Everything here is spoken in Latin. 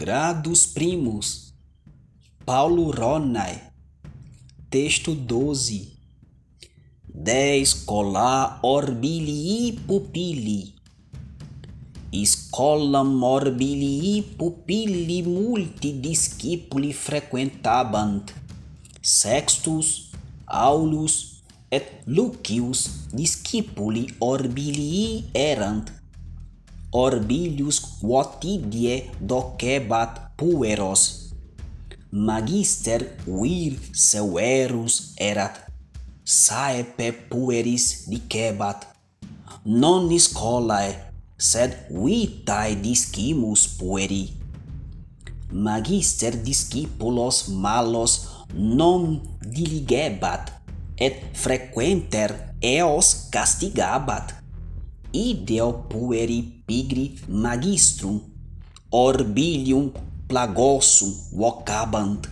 Gradus Primus, Paulo Ronae texto 12. Dez cola orbilii pupili, Scolam orbilii pupili multi discipuli frequentabant, Sextus, Aulus, et Lucius discipuli orbilii erant, orbilius quotidie docebat pueros. Magister vir severus erat, saepe pueris dicebat, non scolae, sed vitae discimus pueri. Magister discipulos malos non diligebat, et frequenter eos castigabat ideo pueri pigri magistrum orbilium plagossum vocabant